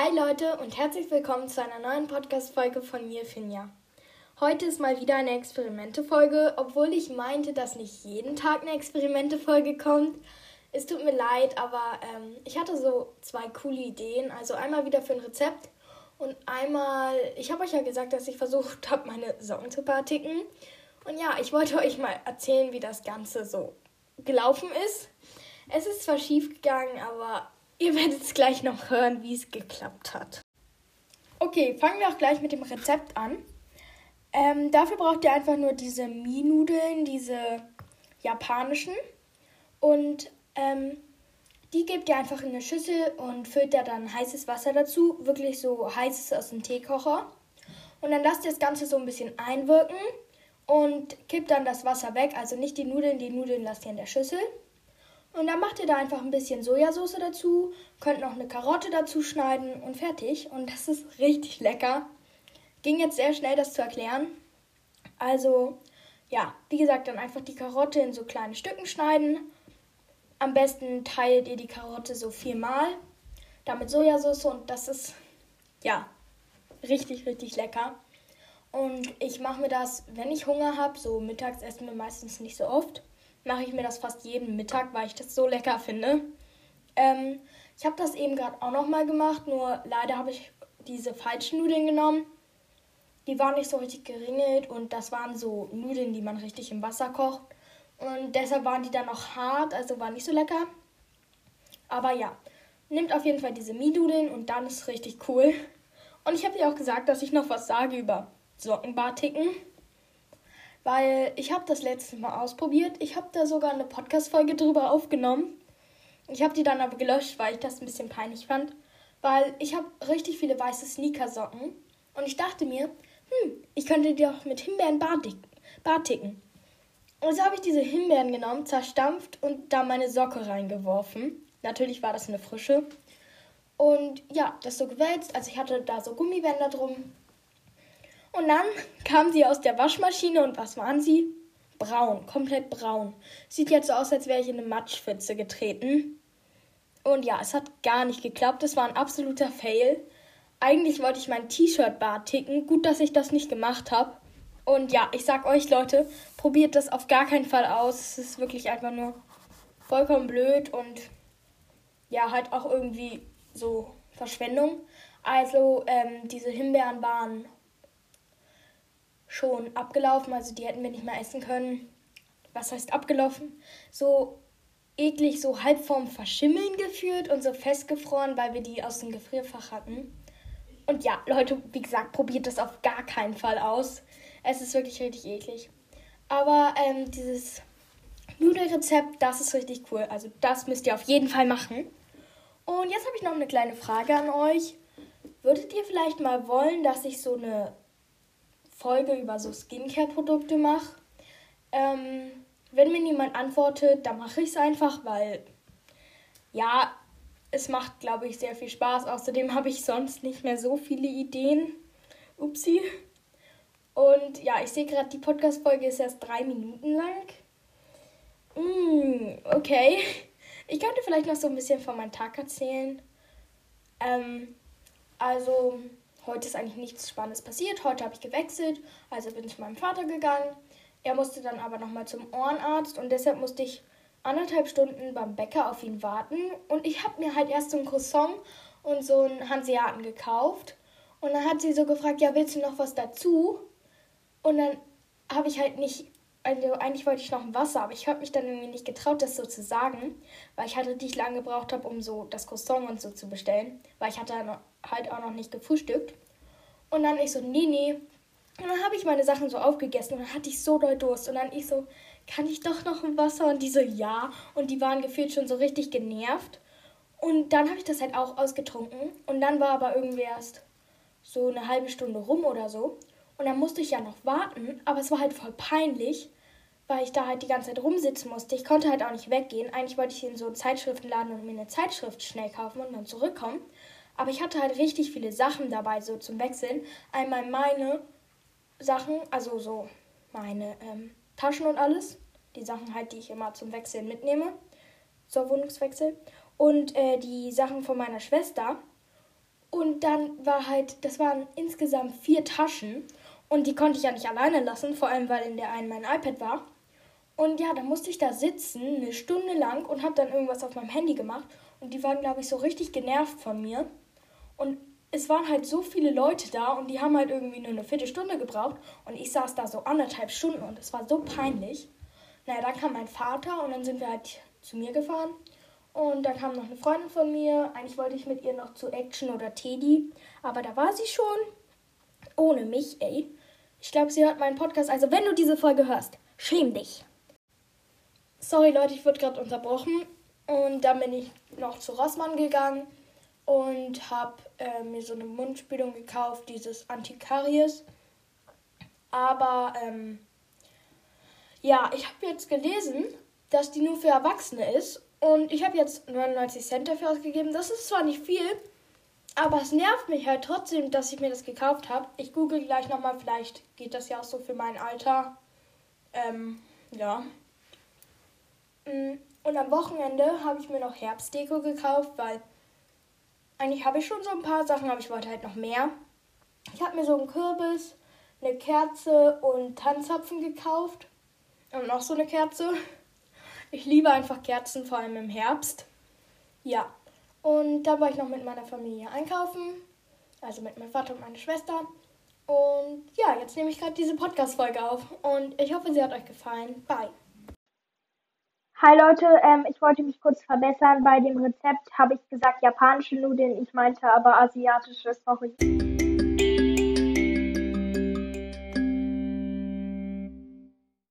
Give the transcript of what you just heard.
Hi Leute und herzlich willkommen zu einer neuen Podcast-Folge von mir, Finja. Heute ist mal wieder eine Experimente-Folge, obwohl ich meinte, dass nicht jeden Tag eine Experimente-Folge kommt. Es tut mir leid, aber ähm, ich hatte so zwei coole Ideen. Also einmal wieder für ein Rezept und einmal, ich habe euch ja gesagt, dass ich versucht habe, meine Socken zu partiken. Und ja, ich wollte euch mal erzählen, wie das Ganze so gelaufen ist. Es ist zwar schief gegangen, aber ihr werdet es gleich noch hören, wie es geklappt hat. Okay, fangen wir auch gleich mit dem Rezept an. Ähm, dafür braucht ihr einfach nur diese Mie-Nudeln, diese japanischen. Und ähm, die gebt ihr einfach in eine Schüssel und füllt da dann heißes Wasser dazu. Wirklich so heißes aus dem Teekocher. Und dann lasst ihr das Ganze so ein bisschen einwirken und kippt dann das Wasser weg. Also nicht die Nudeln, die Nudeln lasst ihr in der Schüssel. Und dann macht ihr da einfach ein bisschen Sojasauce dazu, könnt noch eine Karotte dazu schneiden und fertig. Und das ist richtig lecker. Ging jetzt sehr schnell, das zu erklären. Also, ja, wie gesagt, dann einfach die Karotte in so kleine Stücken schneiden. Am besten teilt ihr die Karotte so viermal. Damit Sojasauce und das ist, ja, richtig, richtig lecker. Und ich mache mir das, wenn ich Hunger habe, so mittags essen wir meistens nicht so oft mache ich mir das fast jeden Mittag, weil ich das so lecker finde. Ähm, ich habe das eben gerade auch nochmal gemacht, nur leider habe ich diese falschen Nudeln genommen. Die waren nicht so richtig geringelt und das waren so Nudeln, die man richtig im Wasser kocht. Und deshalb waren die dann noch hart, also war nicht so lecker. Aber ja, nehmt auf jeden Fall diese Miedudeln und dann ist es richtig cool. Und ich habe dir auch gesagt, dass ich noch was sage über Sockenbarticken weil ich habe das letzte Mal ausprobiert. Ich habe da sogar eine Podcast-Folge drüber aufgenommen. Ich habe die dann aber gelöscht, weil ich das ein bisschen peinlich fand. Weil ich habe richtig viele weiße Sneakersocken. Und ich dachte mir, hm, ich könnte die auch mit Himbeeren barticken. Und so habe ich diese Himbeeren genommen, zerstampft und da meine Socke reingeworfen. Natürlich war das eine frische. Und ja, das so gewälzt. Also ich hatte da so Gummibänder drum. Und dann kam sie aus der Waschmaschine und was waren sie? Braun, komplett braun. Sieht jetzt so aus, als wäre ich in eine Matschpfütze getreten. Und ja, es hat gar nicht geklappt. Es war ein absoluter Fail. Eigentlich wollte ich mein T-Shirt-Bar ticken. Gut, dass ich das nicht gemacht habe. Und ja, ich sag euch, Leute, probiert das auf gar keinen Fall aus. Es ist wirklich einfach nur vollkommen blöd und ja, halt auch irgendwie so Verschwendung. Also, ähm, diese Himbeeren waren schon abgelaufen, also die hätten wir nicht mehr essen können. Was heißt abgelaufen? So eklig, so halb vorm Verschimmeln geführt und so festgefroren, weil wir die aus dem Gefrierfach hatten. Und ja, Leute, wie gesagt, probiert das auf gar keinen Fall aus. Es ist wirklich richtig eklig. Aber ähm, dieses Nudelrezept, das ist richtig cool. Also das müsst ihr auf jeden Fall machen. Und jetzt habe ich noch eine kleine Frage an euch. Würdet ihr vielleicht mal wollen, dass ich so eine Folge über so Skincare-Produkte mache. Ähm, wenn mir niemand antwortet, dann mache ich es einfach, weil ja, es macht, glaube ich, sehr viel Spaß. Außerdem habe ich sonst nicht mehr so viele Ideen. Upsi. Und ja, ich sehe gerade, die Podcast-Folge ist erst drei Minuten lang. Mm, okay. Ich könnte vielleicht noch so ein bisschen von meinem Tag erzählen. Ähm, also, Heute ist eigentlich nichts Spannendes passiert. Heute habe ich gewechselt, also bin ich zu meinem Vater gegangen. Er musste dann aber nochmal zum Ohrenarzt und deshalb musste ich anderthalb Stunden beim Bäcker auf ihn warten. Und ich habe mir halt erst so ein Croissant und so einen Hanseaten gekauft. Und dann hat sie so gefragt, ja, willst du noch was dazu? Und dann habe ich halt nicht, also eigentlich wollte ich noch ein Wasser, aber ich habe mich dann irgendwie nicht getraut, das so zu sagen, weil ich halt richtig lange gebraucht habe, um so das Croissant und so zu bestellen, weil ich hatte halt auch noch nicht gefrühstückt. Und dann ich so, nee, nee. Und dann habe ich meine Sachen so aufgegessen und dann hatte ich so doll Durst. Und dann ich so, kann ich doch noch ein Wasser? Und die so, ja. Und die waren gefühlt schon so richtig genervt. Und dann habe ich das halt auch ausgetrunken. Und dann war aber irgendwie erst so eine halbe Stunde rum oder so. Und dann musste ich ja noch warten. Aber es war halt voll peinlich, weil ich da halt die ganze Zeit rumsitzen musste. Ich konnte halt auch nicht weggehen. Eigentlich wollte ich in so einen Zeitschriftenladen und mir eine Zeitschrift schnell kaufen und dann zurückkommen. Aber ich hatte halt richtig viele Sachen dabei, so zum Wechseln. Einmal meine Sachen, also so meine ähm, Taschen und alles. Die Sachen halt, die ich immer zum Wechseln mitnehme. Zur Wohnungswechsel. Und äh, die Sachen von meiner Schwester. Und dann war halt, das waren insgesamt vier Taschen. Und die konnte ich ja nicht alleine lassen, vor allem weil in der einen mein iPad war. Und ja, dann musste ich da sitzen, eine Stunde lang und habe dann irgendwas auf meinem Handy gemacht. Und die waren, glaube ich, so richtig genervt von mir. Und es waren halt so viele Leute da und die haben halt irgendwie nur eine Viertelstunde gebraucht. Und ich saß da so anderthalb Stunden und es war so peinlich. Naja, dann kam mein Vater und dann sind wir halt zu mir gefahren. Und dann kam noch eine Freundin von mir. Eigentlich wollte ich mit ihr noch zu Action oder Teddy. Aber da war sie schon. Ohne mich, ey. Ich glaube, sie hört meinen Podcast. Also, wenn du diese Folge hörst, schäm dich. Sorry, Leute, ich wurde gerade unterbrochen. Und dann bin ich noch zu Rossmann gegangen und habe äh, mir so eine Mundspülung gekauft, dieses Antikaries. Aber ähm, ja, ich habe jetzt gelesen, dass die nur für Erwachsene ist. Und ich habe jetzt 99 Cent dafür ausgegeben. Das ist zwar nicht viel, aber es nervt mich halt trotzdem, dass ich mir das gekauft habe. Ich google gleich nochmal, vielleicht geht das ja auch so für mein Alter. Ähm, ja. Mm, und am Wochenende habe ich mir noch Herbstdeko gekauft, weil eigentlich habe ich schon so ein paar Sachen, aber ich wollte halt noch mehr. Ich habe mir so einen Kürbis, eine Kerze und Tanzapfen gekauft. Und noch so eine Kerze. Ich liebe einfach Kerzen, vor allem im Herbst. Ja. Und da war ich noch mit meiner Familie einkaufen. Also mit meinem Vater und meiner Schwester. Und ja, jetzt nehme ich gerade diese Podcast-Folge auf. Und ich hoffe, sie hat euch gefallen. Bye. Hi Leute, ähm, ich wollte mich kurz verbessern. Bei dem Rezept habe ich gesagt japanische Nudeln, ich meinte aber asiatische, sorry.